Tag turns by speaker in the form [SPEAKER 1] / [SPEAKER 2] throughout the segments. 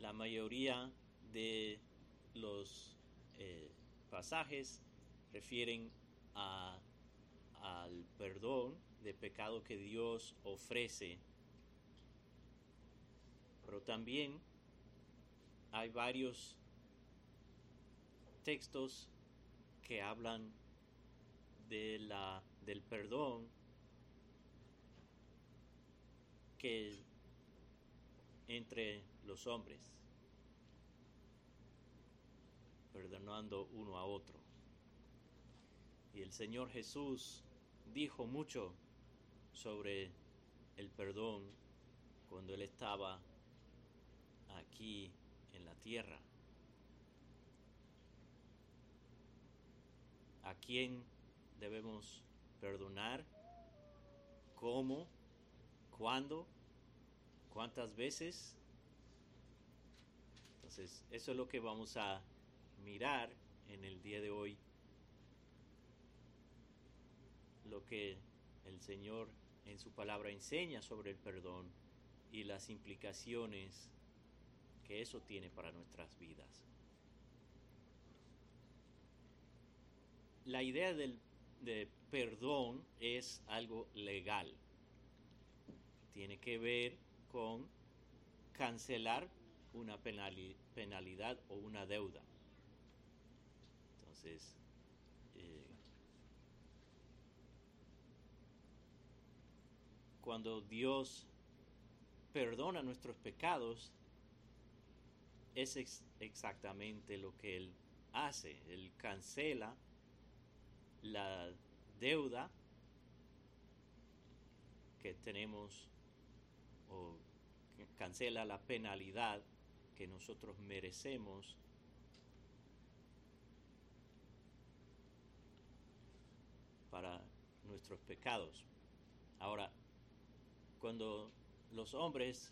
[SPEAKER 1] la mayoría de los eh, pasajes refieren a, al perdón de pecado que Dios ofrece. Pero también hay varios textos que hablan de la, del perdón que entre los hombres, perdonando uno a otro. Y el Señor Jesús dijo mucho sobre el perdón cuando Él estaba aquí en la tierra. ¿A quién debemos perdonar? ¿Cómo? ¿Cuándo? ¿Cuántas veces? Entonces, eso es lo que vamos a mirar en el día de hoy. Lo que el Señor en su palabra enseña sobre el perdón y las implicaciones que eso tiene para nuestras vidas. La idea del, de perdón es algo legal. Tiene que ver con cancelar una penalidad o una deuda. Entonces, eh, cuando Dios perdona nuestros pecados, es exactamente lo que Él hace. Él cancela la deuda que tenemos o cancela la penalidad que nosotros merecemos para nuestros pecados. Ahora, cuando los hombres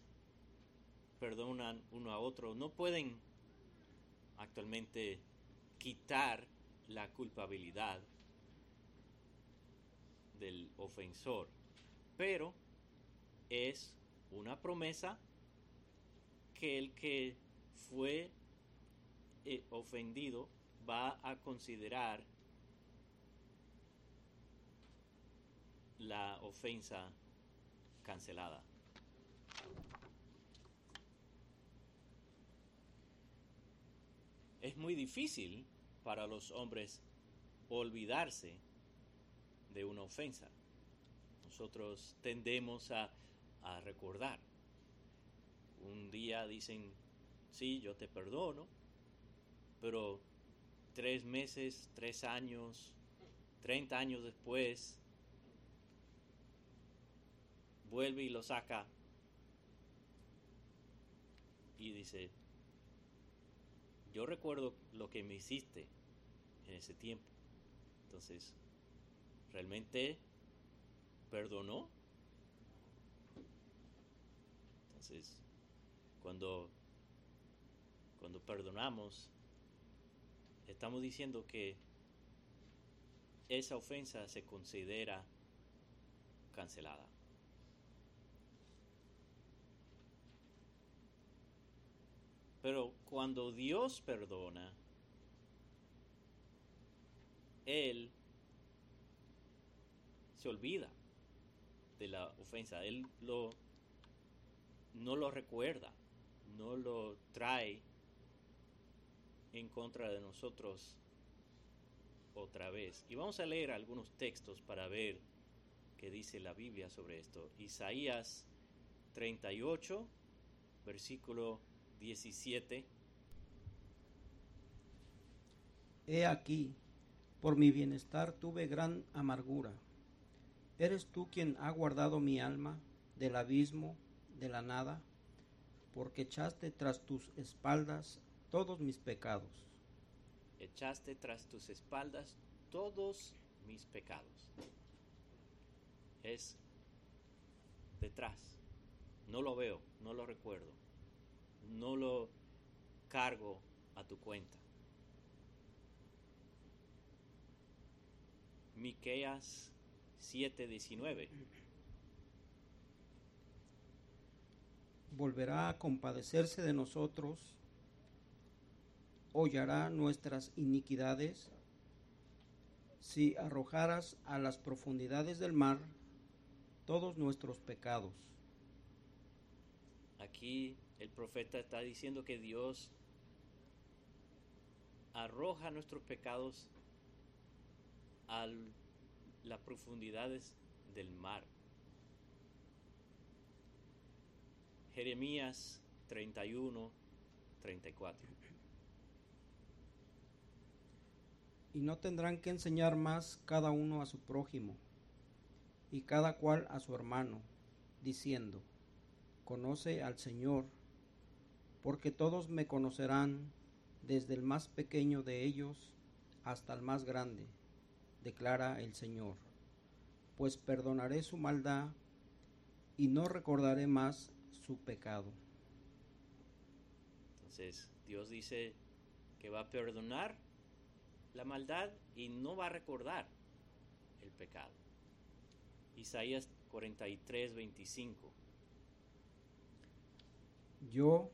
[SPEAKER 1] perdonan uno a otro, no pueden actualmente quitar la culpabilidad del ofensor, pero es una promesa que el que fue eh, ofendido va a considerar la ofensa cancelada. Es muy difícil para los hombres olvidarse de una ofensa. Nosotros tendemos a, a recordar. Un día dicen, sí, yo te perdono, pero tres meses, tres años, treinta años después, vuelve y lo saca y dice, yo recuerdo lo que me hiciste en ese tiempo. Entonces, ¿realmente perdonó? Entonces, cuando, cuando perdonamos, estamos diciendo que esa ofensa se considera cancelada. Pero cuando Dios perdona, Él se olvida de la ofensa. Él no lo recuerda, no lo trae en contra de nosotros otra vez. Y vamos a leer algunos textos para ver qué dice la Biblia sobre esto. Isaías 38, versículo 17.
[SPEAKER 2] He aquí, por mi bienestar tuve gran amargura. Eres tú quien ha guardado mi alma del abismo, de la nada, porque echaste tras tus espaldas todos mis pecados.
[SPEAKER 1] Echaste tras tus espaldas todos mis pecados. Es detrás. No lo veo, no lo recuerdo no lo cargo a tu cuenta. Miqueas 7:19.
[SPEAKER 2] Volverá a compadecerse de nosotros, hollará nuestras iniquidades, si arrojaras a las profundidades del mar todos nuestros pecados.
[SPEAKER 1] Aquí el profeta está diciendo que Dios arroja nuestros pecados a las profundidades del mar. Jeremías 31, 34.
[SPEAKER 2] Y no tendrán que enseñar más cada uno a su prójimo y cada cual a su hermano, diciendo, conoce al Señor, porque todos me conocerán, desde el más pequeño de ellos hasta el más grande, declara el Señor, pues perdonaré su maldad y no recordaré más su pecado.
[SPEAKER 1] Entonces Dios dice que va a perdonar la maldad y no va a recordar el pecado. Isaías 43, 25.
[SPEAKER 2] Yo,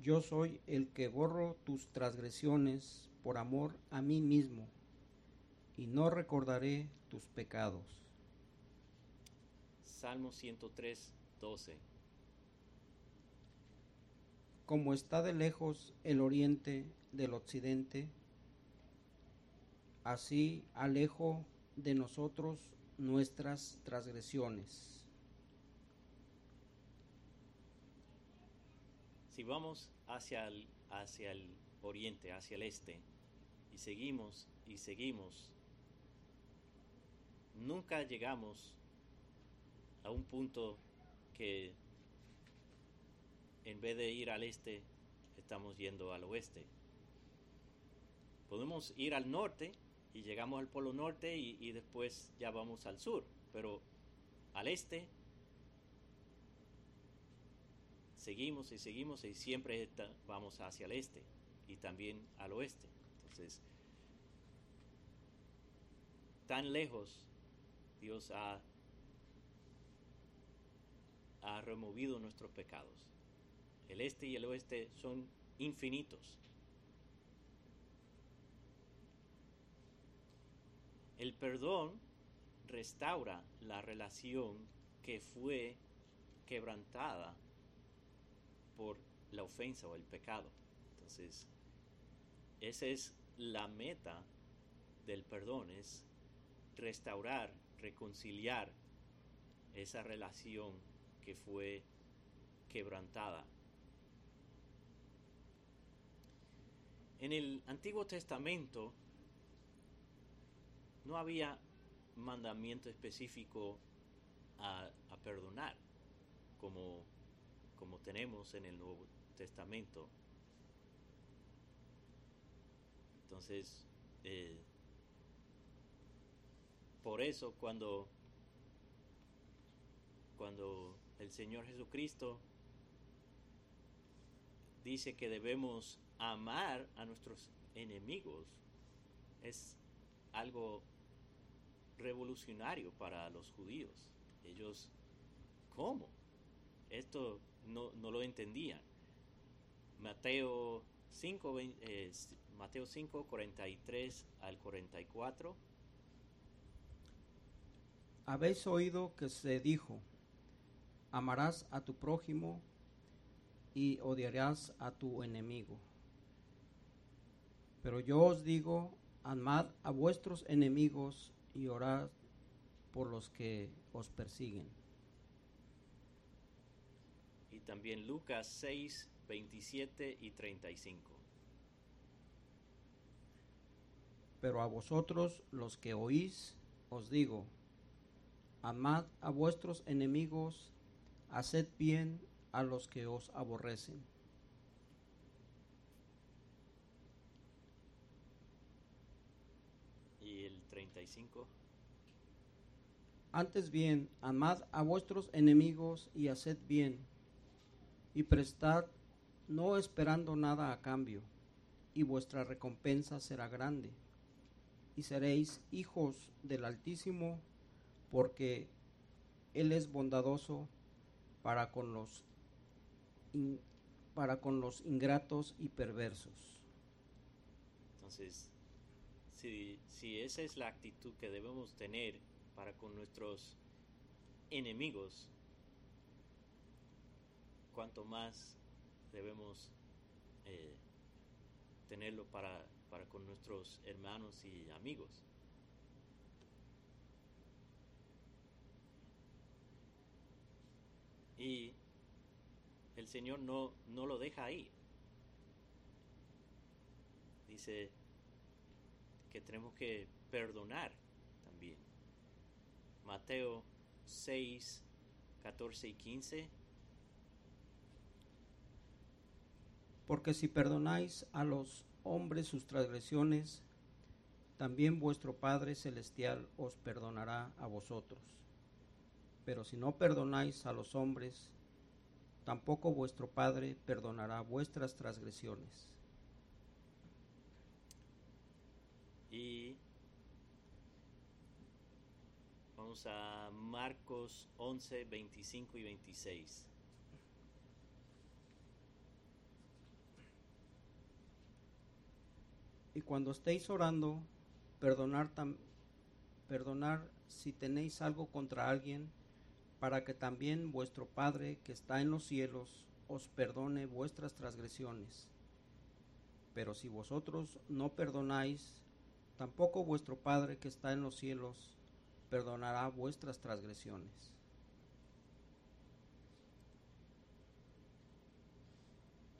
[SPEAKER 2] yo soy el que borro tus transgresiones por amor a mí mismo, y no recordaré tus pecados.
[SPEAKER 1] Salmo 103, 12
[SPEAKER 2] como está de lejos el oriente del occidente, así alejo de nosotros nuestras transgresiones.
[SPEAKER 1] Si vamos hacia el, hacia el oriente, hacia el este, y seguimos y seguimos, nunca llegamos a un punto que en vez de ir al este, estamos yendo al oeste. Podemos ir al norte y llegamos al polo norte y, después ya vamos al sur, pero al este seguimos y seguimos y siempre vamos hacia el este y también al oeste. Entonces, tan lejos Dios ha, ha removido nuestros pecados. El este y el oeste son infinitos. El perdón restaura la relación que fue quebrantada por la ofensa o el pecado. Entonces, esa es la meta del perdón, es restaurar, reconciliar esa relación que fue quebrantada En el Antiguo Testamento no había mandamiento específico a, perdonar, como, como tenemos en el Nuevo Testamento. Entonces, eh, por eso cuando, cuando el Señor Jesucristo dice que debemos amar a nuestros enemigos es algo revolucionario para los judíos. Ellos, ¿cómo? Esto no, lo entendían. Mateo 5, eh, Mateo 5, 43 al 44.
[SPEAKER 2] Habéis oído que se dijo, amarás a tu prójimo y odiarás a tu enemigo. Pero yo os digo, amad a vuestros enemigos y orad por los que os persiguen.
[SPEAKER 1] Y también Lucas 6, 27 y 35.
[SPEAKER 2] Pero a vosotros los que oís, os digo, amad a vuestros enemigos, haced bien a los que os aborrecen Antes bien, amad a vuestros enemigos y haced bien, y prestad no esperando nada a cambio, y vuestra recompensa será grande, y seréis hijos del Altísimo, porque Él es bondadoso para con los in- para con los ingratos y perversos.
[SPEAKER 1] Entonces, si, esa es la actitud que debemos tener para con nuestros enemigos, cuanto más debemos eh, tenerlo para, para con nuestros hermanos y amigos. Y el Señor no, no lo deja ahí. Dice que tenemos que perdonar también. Mateo 6, 14 y 15.
[SPEAKER 2] Porque si perdonáis a los hombres sus transgresiones, también vuestro Padre Celestial os perdonará a vosotros. Pero si no perdonáis a los hombres, tampoco vuestro Padre perdonará vuestras transgresiones.
[SPEAKER 1] Y vamos a Marcos 11, 25 y 26.
[SPEAKER 2] Y cuando estéis orando, perdonar, tam- perdonar si tenéis algo contra alguien, para que también vuestro Padre que está en los cielos os perdone vuestras transgresiones. Pero si vosotros no perdonáis, tampoco vuestro Padre que está en los cielos perdonará vuestras transgresiones.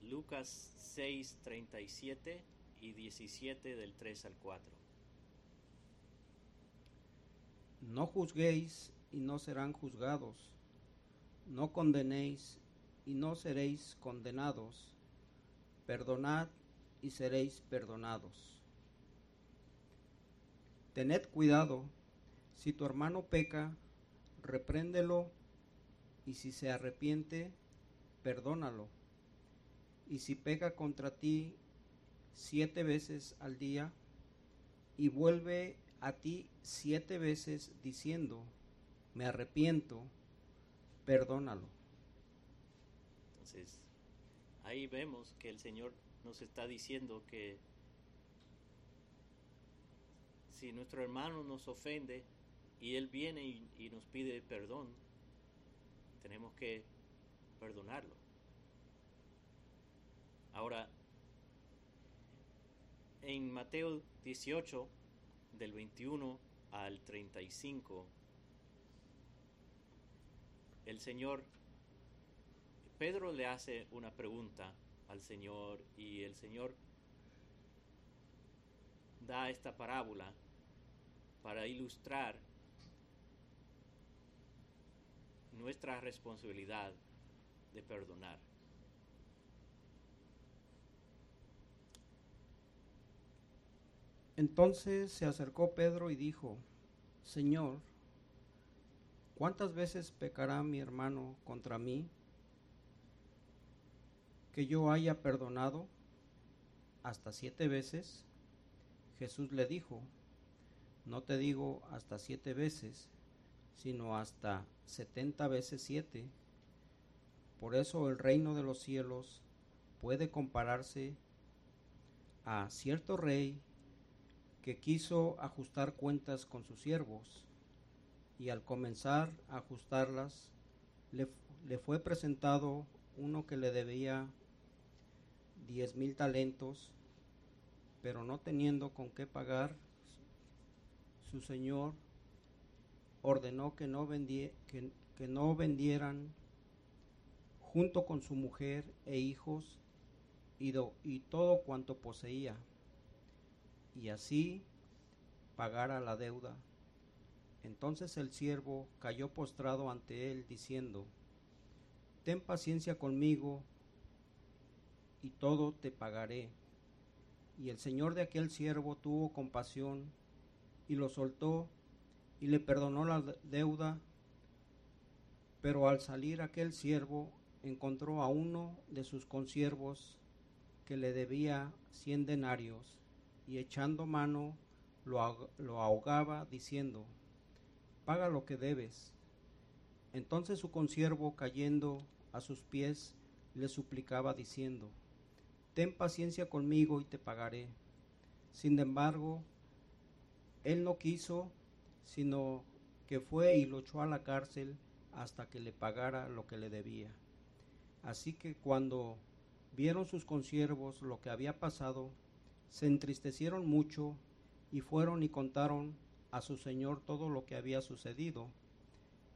[SPEAKER 1] Lucas 6, 37 y 17 del 3 al 4.
[SPEAKER 2] No juzguéis y no serán juzgados. No condenéis y no seréis condenados. Perdonad y seréis perdonados. Tened cuidado. Si tu hermano peca, repréndelo y si se arrepiente, perdónalo. Y si peca contra ti siete veces al día y vuelve a ti siete veces diciendo, me arrepiento, perdónalo.
[SPEAKER 1] Entonces, ahí vemos que el Señor nos está diciendo que si nuestro hermano nos ofende y Él viene y, nos pide perdón, tenemos que perdonarlo. Ahora, en Mateo 18, del 21 al 35, el Señor, Pedro le hace una pregunta al Señor y el Señor da esta parábola para ilustrar nuestra responsabilidad de perdonar.
[SPEAKER 2] Entonces se acercó Pedro y dijo, Señor, ¿cuántas veces pecará mi hermano contra mí que yo haya perdonado? ¿Hasta siete veces? Jesús le dijo, no te digo hasta siete veces, sino hasta setenta veces siete. Por eso el reino de los cielos puede compararse a cierto rey que quiso ajustar cuentas con sus siervos, y al comenzar a ajustarlas, le, le fue presentado uno que le debía diez mil talentos, pero no teniendo con qué pagar, su señor ordenó que no, vendie- que- que no vendieran junto con su mujer e hijos y, do- y todo cuanto poseía y así pagara la deuda. Entonces el siervo cayó postrado ante él, diciendo, Ten paciencia conmigo, y todo te pagaré. Y el señor de aquel siervo tuvo compasión, y lo soltó, y le perdonó la de- deuda. Pero al salir aquel siervo encontró a uno de sus consiervos que le debía cien denarios, y echando mano lo ahogaba, diciendo, Paga lo que debes. Entonces su consiervo, cayendo a sus pies, le suplicaba diciendo, Ten paciencia conmigo y te pagaré. Sin embargo, él no quiso, sino que fue y lo echó a la cárcel hasta que le pagara lo que le debía. Así que cuando vieron sus consiervos lo que había pasado, se entristecieron mucho y fueron y contaron a su señor todo lo que había sucedido.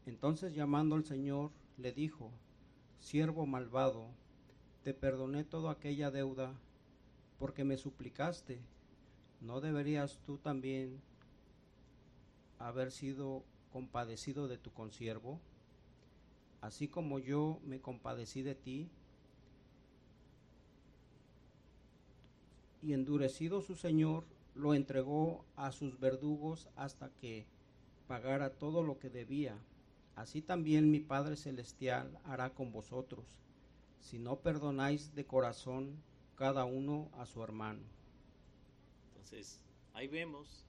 [SPEAKER 2] Entonces llamando al señor, le dijo, Siervo malvado, te perdoné toda aquella deuda porque me suplicaste. ¿No deberías tú también haber sido compadecido de tu consiervo? Así como yo me compadecí de ti, y endurecido su señor, lo entregó a sus verdugos hasta que pagara todo lo que debía. Así también mi Padre Celestial hará con vosotros, si no perdonáis de corazón cada uno a su hermano.
[SPEAKER 1] Entonces, ahí vemos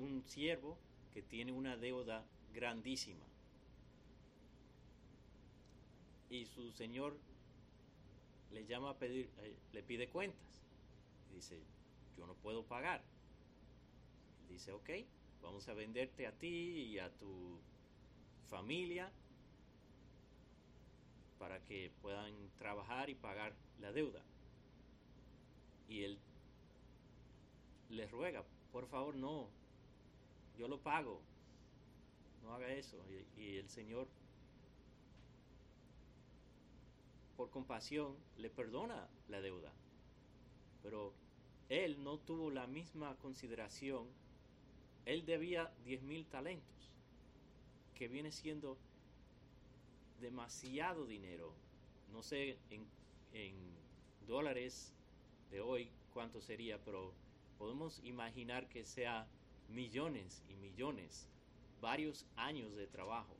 [SPEAKER 1] un siervo que tiene una deuda grandísima. Y su señor le llama a pedir, eh, le pide cuentas. Y dice, yo no puedo pagar. dice, ok, vamos a venderte a ti y a tu familia para que puedan trabajar y pagar la deuda. Y él le ruega, por favor no, yo lo pago, no haga eso. Y, el Señor, por compasión, le perdona la deuda. Pero él no tuvo la misma consideración. Él debía 10 mil talentos, que viene siendo demasiado dinero. No sé en, en dólares de hoy cuánto sería, pero podemos imaginar que sea millones y millones, varios años de trabajo.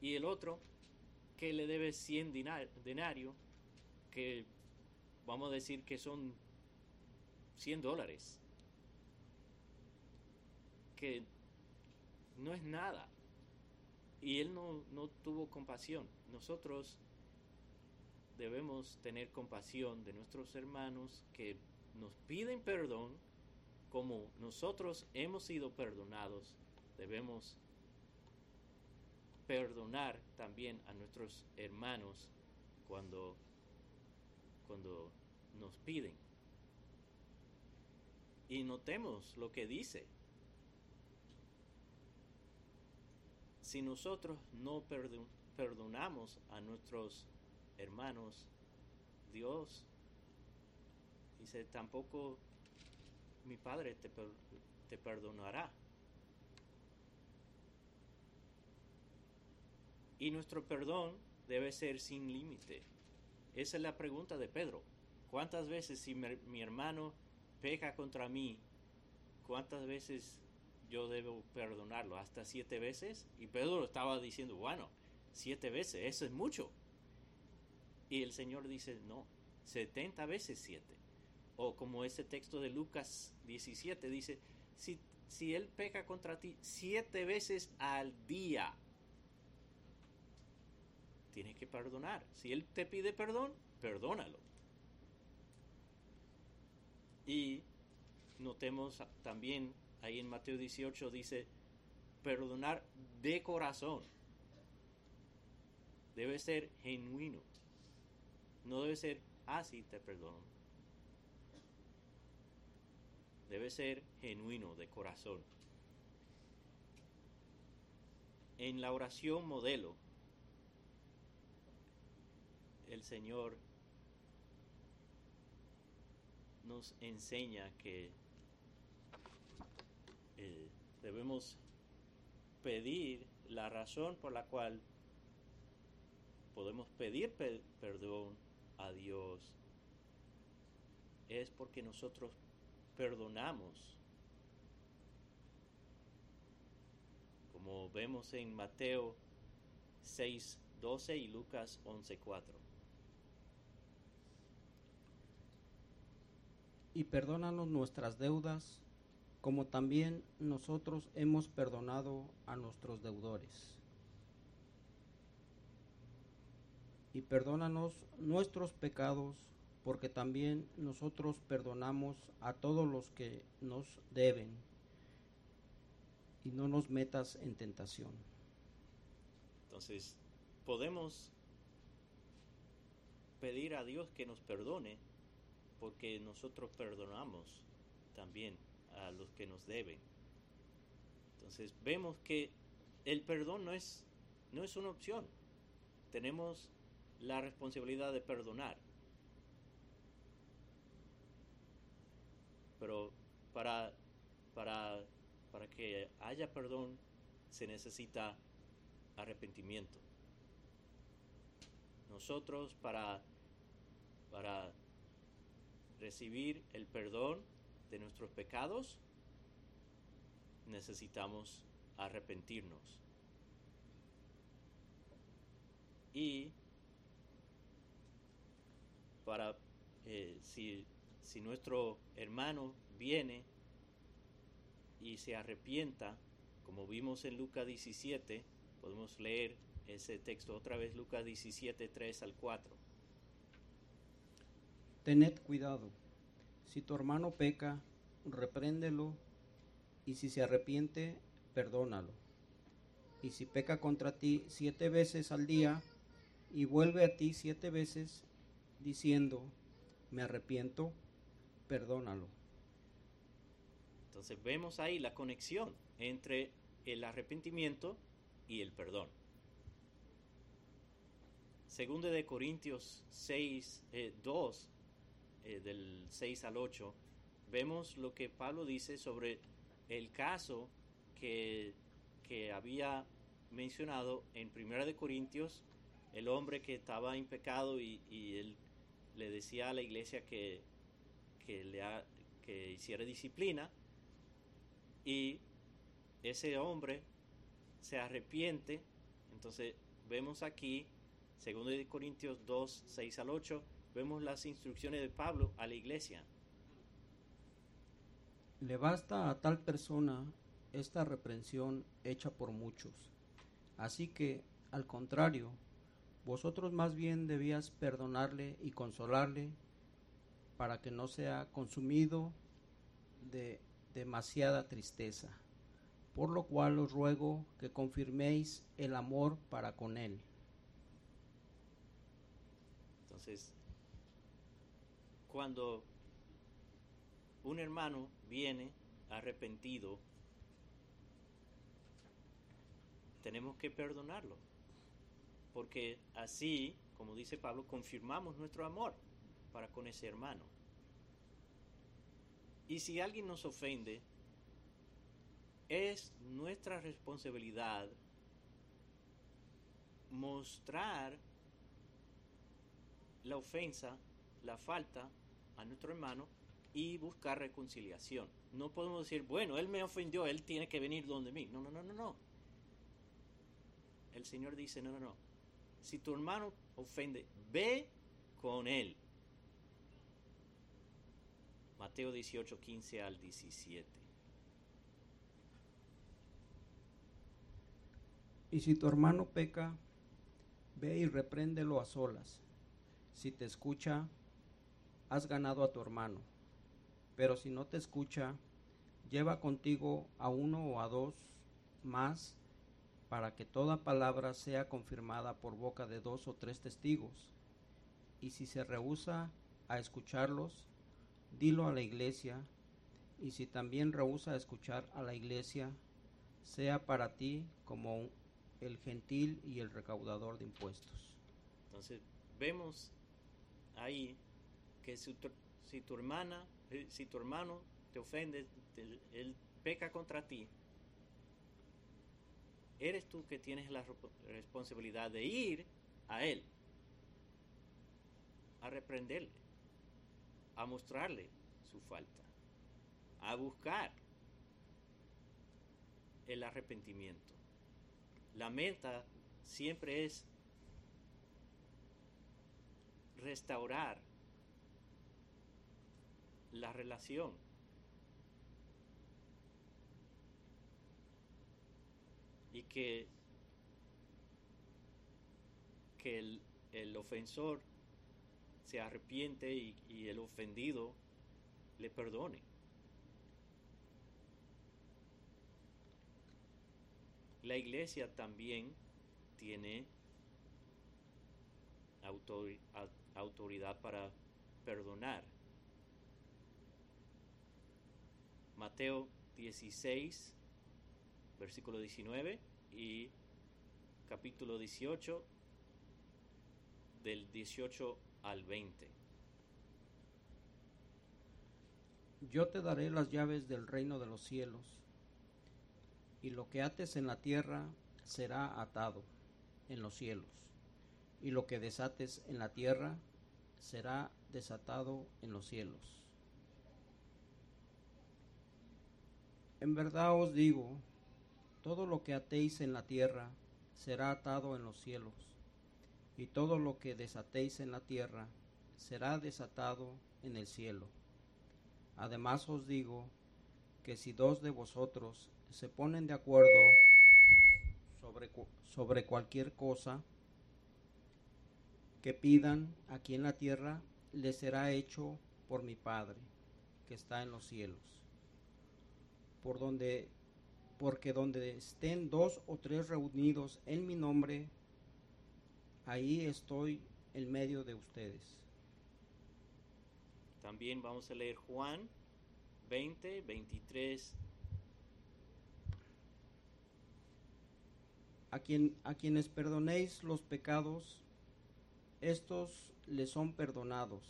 [SPEAKER 1] Y el otro, que le debe 100 denarios, que vamos a decir que son 100 dólares, que no es nada. Y él no, no tuvo compasión. Nosotros debemos tener compasión de nuestros hermanos que nos piden perdón como nosotros hemos sido perdonados, debemos perdonar también a nuestros hermanos cuando, cuando nos piden. Y notemos lo que dice. Si nosotros no perdonamos a nuestros hermanos, Dios dice, tampoco mi Padre te, perdonará. Y nuestro perdón debe ser sin límite. Esa es la pregunta de Pedro. ¿Cuántas veces si mi hermano peca contra mí, cuántas veces yo debo perdonarlo? ¿Hasta siete veces? Y Pedro estaba diciendo, bueno, siete veces, eso es mucho. Y el Señor dice, no, setenta veces siete. O como ese texto de Lucas 17 dice, si, si él peca contra ti siete veces al día, tienes que perdonar. Si él te pide perdón, perdónalo. Y notemos también ahí en Mateo 18 dice, perdonar de corazón. Debe ser genuino. No debe ser, ah, sí, te perdono debe ser genuino de corazón. En la oración modelo, el Señor nos enseña que eh, debemos pedir la razón por la cual podemos pedir perdón a Dios es porque nosotros perdonamos. Como vemos en Mateo 6, 12 y Lucas 11, 4.
[SPEAKER 2] Y perdónanos nuestras deudas, como también nosotros hemos perdonado a nuestros deudores. y perdónanos nuestros pecados, porque también nosotros perdonamos a todos los que nos deben, y no nos metas en tentación.
[SPEAKER 1] Entonces, podemos pedir a Dios que nos perdone, porque nosotros perdonamos también a los que nos deben. Entonces, vemos que el perdón no es, no es una opción. Tenemos la responsabilidad de perdonar. Pero para, para, para que haya perdón se necesita arrepentimiento. Nosotros para, para recibir el perdón de nuestros pecados necesitamos arrepentirnos. Y para eh, si, si nuestro hermano viene y se arrepienta, como vimos en Lucas 17, podemos leer ese texto otra vez, Lucas 17, 3 al 4.
[SPEAKER 2] Tened cuidado, si tu hermano peca, repréndelo, y si se arrepiente, perdónalo. Y si peca contra ti siete veces al día, y vuelve a ti siete veces, diciendo, me arrepiento, perdónalo.
[SPEAKER 1] Entonces vemos ahí la conexión entre el arrepentimiento y el perdón. Segundo de Corintios 6, 2, eh, eh, del 6 al 8, vemos lo que Pablo dice sobre el caso que, que había mencionado en Primera de Corintios, el hombre que estaba en pecado y, y él le decía a la iglesia que, que, le que hiciera disciplina y ese hombre se arrepiente. Entonces vemos aquí, segundo de Corintios 2, 6 al 8, vemos las instrucciones de Pablo a la iglesia.
[SPEAKER 2] Le basta a tal persona esta reprensión hecha por muchos. Así que, al contrario, vosotros más bien debías perdonarle y consolarle para que no sea consumido de demasiada tristeza. Por lo cual os ruego que confirméis el amor para con él.
[SPEAKER 1] Entonces, cuando un hermano viene arrepentido, tenemos que perdonarlo porque así, como dice Pablo, confirmamos nuestro amor para con ese hermano. Y si alguien nos ofende, es nuestra responsabilidad mostrar la ofensa, la falta a nuestro hermano y buscar reconciliación. No podemos decir, bueno, él me ofendió, él tiene que venir donde mí. No, no, no, no, no. El Señor dice, no, no, no. Si tu hermano ofende, ve con él. Mateo 18, 15 al 17.
[SPEAKER 2] Y si tu hermano peca, ve y repréndelo a solas. Si te escucha, has ganado a tu hermano. Pero si no te escucha, lleva contigo a uno o a dos más para que toda palabra sea confirmada por boca de dos o tres testigos. Y si se rehúsa a escucharlos, dilo a la iglesia, y si también rehúsa escuchar a la iglesia, sea para ti como el gentil y el recaudador de impuestos.
[SPEAKER 1] Entonces, vemos ahí que si tu, si tu hermana, eh, si tu hermano te ofende, él peca contra ti, eres tú que tienes la responsabilidad de ir a Él, a reprenderle, a mostrarle su falta, a buscar el arrepentimiento. La meta siempre es restaurar la relación y que, que el ofensor se arrepiente y, el ofendido le perdone. La iglesia también tiene autori- au- autoridad para perdonar. Mateo 16, versículo 19 y capítulo 18 del 18 al 20.
[SPEAKER 2] Yo te daré las llaves del reino de los cielos, y lo que ates en la tierra será atado en los cielos, y lo que desates en la tierra será desatado en los cielos. En verdad os digo, todo lo que atéis en la tierra será atado en los cielos, y todo lo que desatéis en la tierra será desatado en el cielo. Además os digo que si dos de vosotros se ponen de acuerdo sobre, sobre cualquier cosa que pidan aquí en la tierra, les será hecho por mi Padre que está en los cielos. Por donde, porque donde estén dos o tres reunidos en mi nombre, ahí estoy en medio de ustedes.
[SPEAKER 1] También vamos a leer Juan 20, 23
[SPEAKER 2] A, quien, a quienes perdonéis los pecados, estos les son perdonados,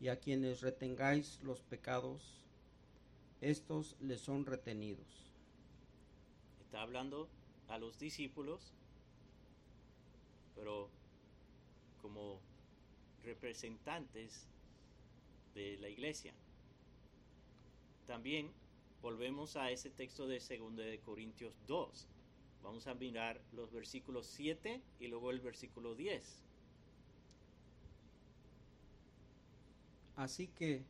[SPEAKER 2] y a quienes retengáis los pecados, estos les son retenidos.
[SPEAKER 1] Está hablando a los discípulos, pero como representantes de la iglesia. También volvemos a ese texto de 2 de Corintios 2. Vamos a mirar los versículos 7 y luego el versículo 10.
[SPEAKER 2] Así que,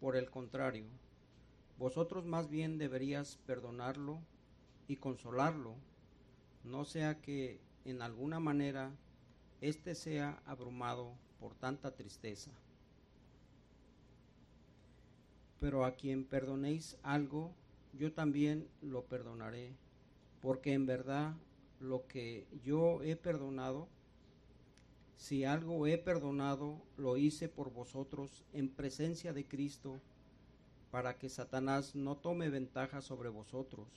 [SPEAKER 2] por el contrario, vosotros más bien deberías perdonarlo y consolarlo, no sea que en alguna manera éste sea abrumado por tanta tristeza. Pero a quien perdonéis algo, yo también lo perdonaré, porque en verdad lo que yo he perdonado, si algo he perdonado, lo hice por vosotros en presencia de Cristo, para que Satanás no tome ventaja sobre vosotros,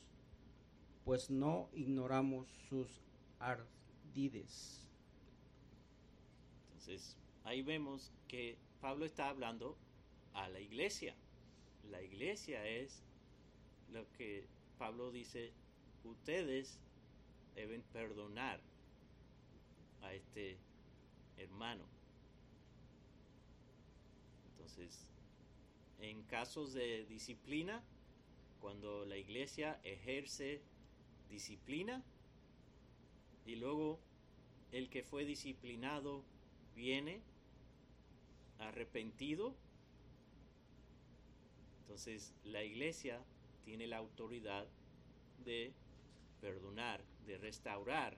[SPEAKER 2] pues no ignoramos sus ardides.
[SPEAKER 1] Entonces, ahí vemos que Pablo está hablando a la iglesia. La iglesia es lo que Pablo dice, ustedes deben perdonar a este hermano. Entonces, en casos de disciplina, cuando la iglesia ejerce disciplina y luego el que fue disciplinado viene arrepentido, entonces la iglesia tiene la autoridad de perdonar, de restaurar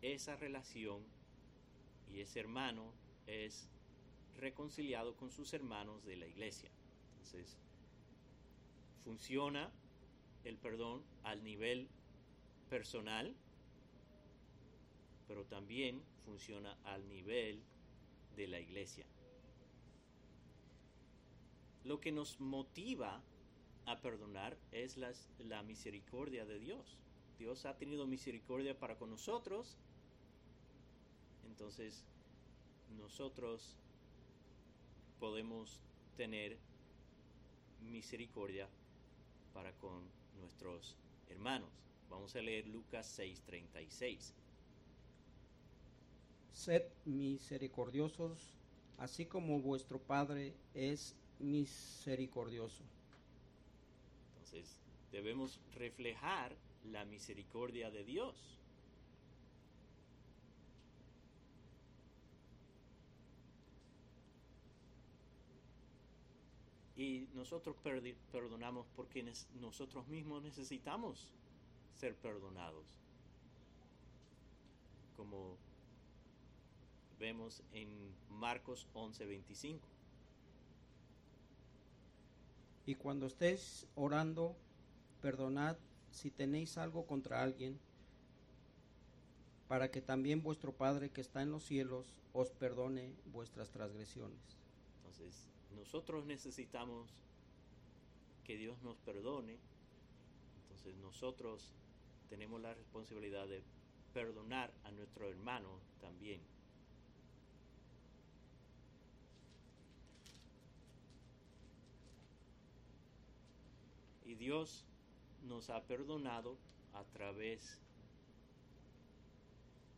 [SPEAKER 1] esa relación y ese hermano es reconciliado con sus hermanos de la iglesia. Entonces, funciona el perdón al nivel personal, pero también funciona al nivel de la iglesia. Lo que nos motiva a perdonar es la misericordia de Dios. Dios ha tenido misericordia para con nosotros, entonces nosotros podemos tener misericordia para con nuestros hermanos. Vamos a leer Lucas 6:36.
[SPEAKER 2] Sed misericordiosos, así como vuestro Padre es misericordioso.
[SPEAKER 1] Entonces, debemos reflejar la misericordia de Dios. Y nosotros perdonamos porque nosotros mismos necesitamos ser perdonados. Como vemos en Marcos 11:25.
[SPEAKER 2] Y cuando estéis orando, perdonad si tenéis algo contra alguien, para que también vuestro Padre que está en los cielos os perdone vuestras transgresiones.
[SPEAKER 1] Entonces, nosotros necesitamos que Dios nos perdone. Entonces, nosotros tenemos la responsabilidad de perdonar a nuestro hermano también. Dios nos ha perdonado a través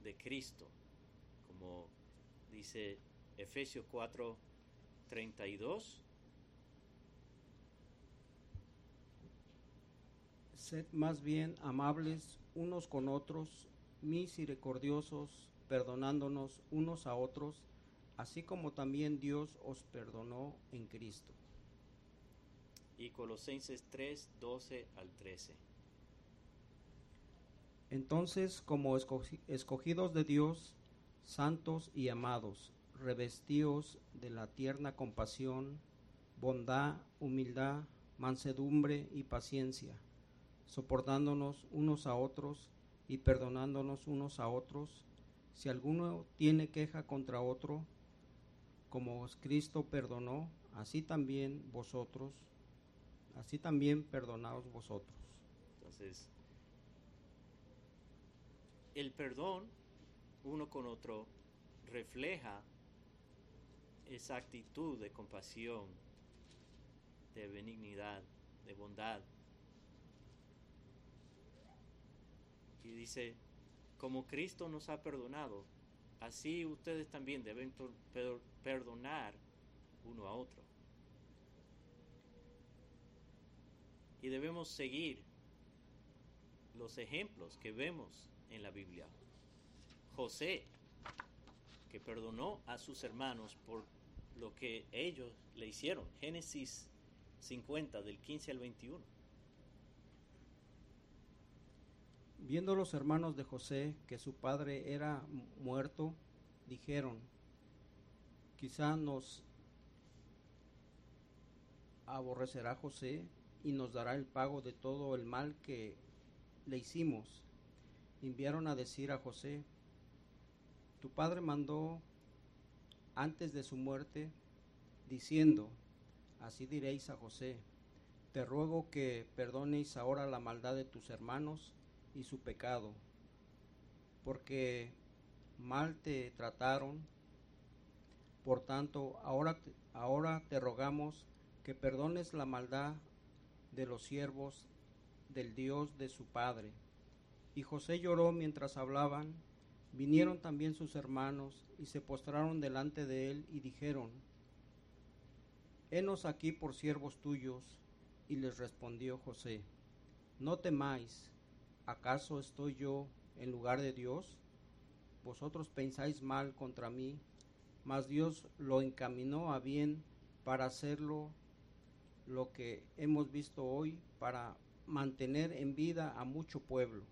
[SPEAKER 1] de Cristo, como dice Efesios 4, 32.
[SPEAKER 2] Sed más bien amables unos con otros, misericordiosos, perdonándonos unos a otros, así como también Dios os perdonó en Cristo.
[SPEAKER 1] Y Colosenses 3, 12 al 13.
[SPEAKER 2] Entonces, como escogi- escogidos de Dios, santos y amados, revestíos de la tierna compasión, bondad, humildad, mansedumbre y paciencia, soportándonos unos a otros y perdonándonos unos a otros, si alguno tiene queja contra otro, como Cristo perdonó, así también vosotros, así también perdonaos vosotros.
[SPEAKER 1] Entonces, el perdón uno con otro refleja esa actitud de compasión, de benignidad, de bondad. Y dice, como Cristo nos ha perdonado, así ustedes también deben per- per- perdonar uno a otro. Y debemos seguir los ejemplos que vemos en la Biblia. José, que perdonó a sus hermanos por lo que ellos le hicieron. Génesis 50, del 15 al 21.
[SPEAKER 2] Viendo los hermanos de José que su padre era mu- muerto, dijeron, quizá nos aborrecerá José y nos dará el pago de todo el mal que le hicimos. Enviaron a decir a José, tu padre mandó antes de su muerte, diciendo, así diréis a José, te ruego que perdonéis ahora la maldad de tus hermanos y su pecado, porque mal te trataron. Por tanto, ahora, ahora te rogamos que perdones la maldad de los siervos del Dios de su padre. Y José lloró mientras hablaban. Vinieron también sus hermanos y se postraron delante de él y dijeron, Henos aquí por siervos tuyos. Y les respondió José, No temáis, ¿acaso estoy yo en lugar de Dios? Vosotros pensáis mal contra mí, mas Dios lo encaminó a bien para hacerlo lo que hemos visto hoy, para mantener en vida a mucho pueblo.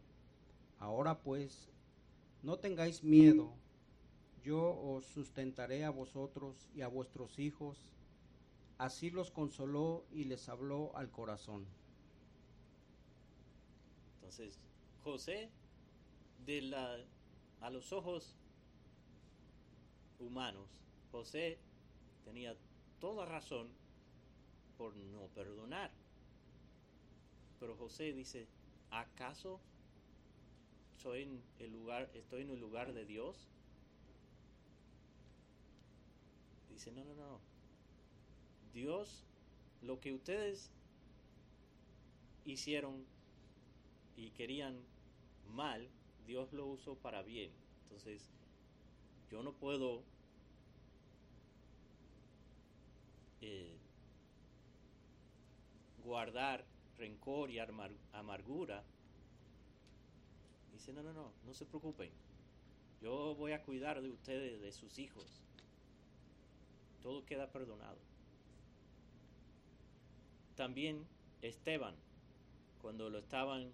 [SPEAKER 2] Ahora pues, no tengáis miedo, yo os sustentaré a vosotros y a vuestros hijos. Así los consoló y les habló al corazón.
[SPEAKER 1] Entonces, José, de la, a los ojos humanos, José tenía toda razón por no perdonar. Pero José dice, ¿acaso soy en el lugar, estoy en el lugar de Dios? Dice, no, no, no. Dios, lo que ustedes hicieron y querían mal, Dios lo usó para bien. Entonces, yo no puedo eh, guardar rencor y amargura. Dice, no, no, no, no se preocupen. Yo voy a cuidar de ustedes, de sus hijos. Todo queda perdonado. También Esteban, cuando lo estaban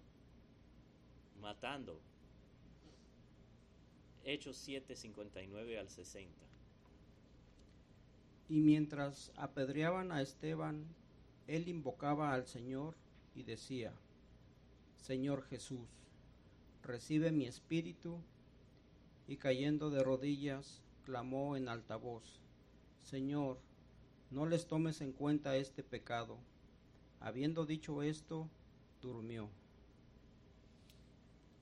[SPEAKER 1] matando, Hechos 7, 59 al 60.
[SPEAKER 2] Y mientras apedreaban a Esteban, él invocaba al Señor y decía, Señor Jesús, recibe mi espíritu, y cayendo de rodillas, clamó en alta voz, Señor, no les tomes en cuenta este pecado. Habiendo dicho esto, durmió.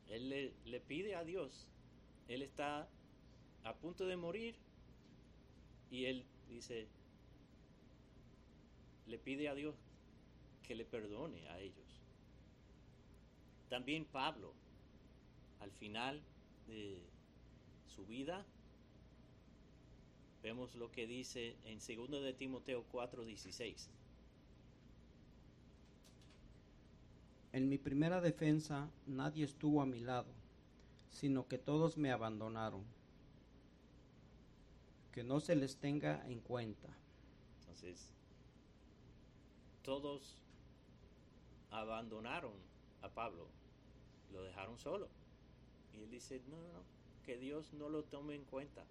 [SPEAKER 1] Él le, le pide a Dios, él está a punto de morir y él dice, le pide a Dios que le perdone a ellos. También Pablo, al final de su vida, vemos lo que dice en 2 de Timoteo 4:16.
[SPEAKER 2] En mi primera defensa nadie estuvo a mi lado, sino que todos me abandonaron. Que no se les tenga en cuenta.
[SPEAKER 1] Entonces, todos abandonaron a Pablo, lo dejaron solo. Y él dice, no, no, no, que Dios no lo tome en cuenta,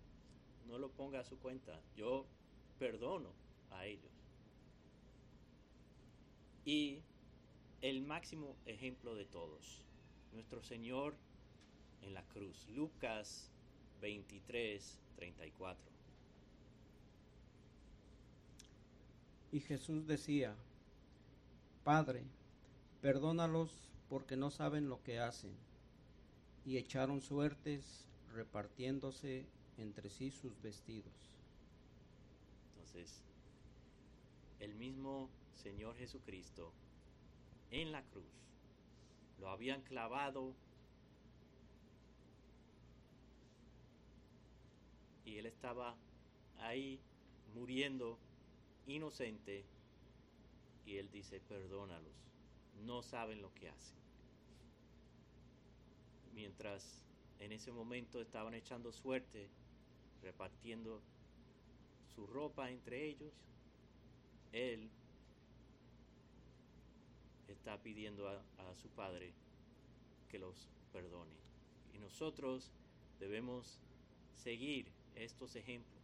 [SPEAKER 1] no lo ponga a su cuenta, yo perdono a ellos. Y el máximo ejemplo de todos, nuestro Señor en la cruz, Lucas 23, 34.
[SPEAKER 2] Y Jesús decía, Padre, perdónalos porque no saben lo que hacen. Y echaron suertes repartiéndose entre sí sus vestidos.
[SPEAKER 1] Entonces, el mismo Señor Jesucristo en la cruz lo habían clavado y él estaba ahí muriendo inocente y él dice, perdónalos, no saben lo que hacen. Mientras en ese momento estaban echando suerte, repartiendo su ropa entre ellos, él está pidiendo a, a, su Padre que los perdone. Y nosotros debemos seguir estos ejemplos.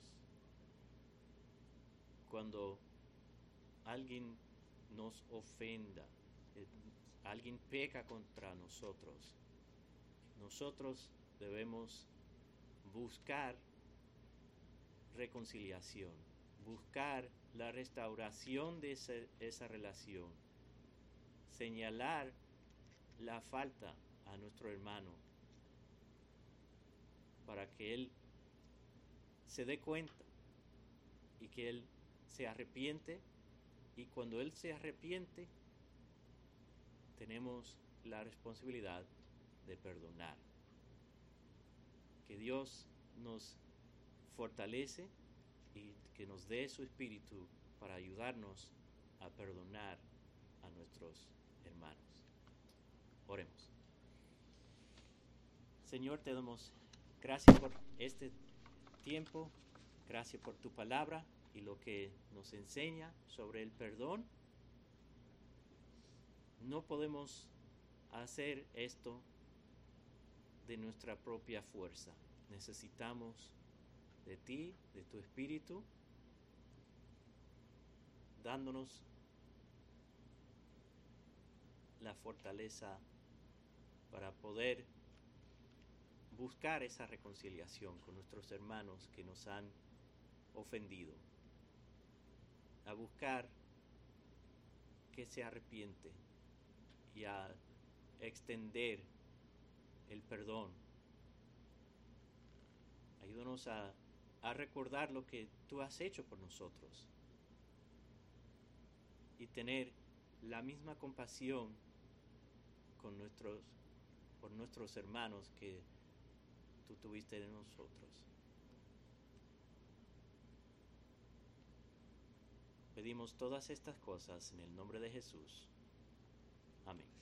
[SPEAKER 1] Cuando alguien nos ofenda, eh, alguien peca contra nosotros, nosotros debemos buscar reconciliación, buscar la restauración de esa, esa, relación, señalar la falta a nuestro hermano para que él se dé cuenta y que él se arrepiente y cuando él se arrepiente tenemos la responsabilidad de perdonar. Que Dios nos fortalece y que nos dé su espíritu para ayudarnos a perdonar a nuestros hermanos. Oremos. Señor, te damos gracias por este tiempo, gracias por tu palabra y lo que nos enseña sobre el perdón. No podemos hacer esto de nuestra propia fuerza. Necesitamos de ti, de tu espíritu, dándonos la fortaleza para poder buscar esa reconciliación con nuestros hermanos que nos han ofendido, a buscar que se arrepiente y a extender el perdón. Ayúdanos a, a recordar lo que tú has hecho por nosotros y tener la misma compasión con nuestros, por nuestros hermanos que tú tuviste de nosotros. Pedimos todas estas cosas en el nombre de Jesús. Amén.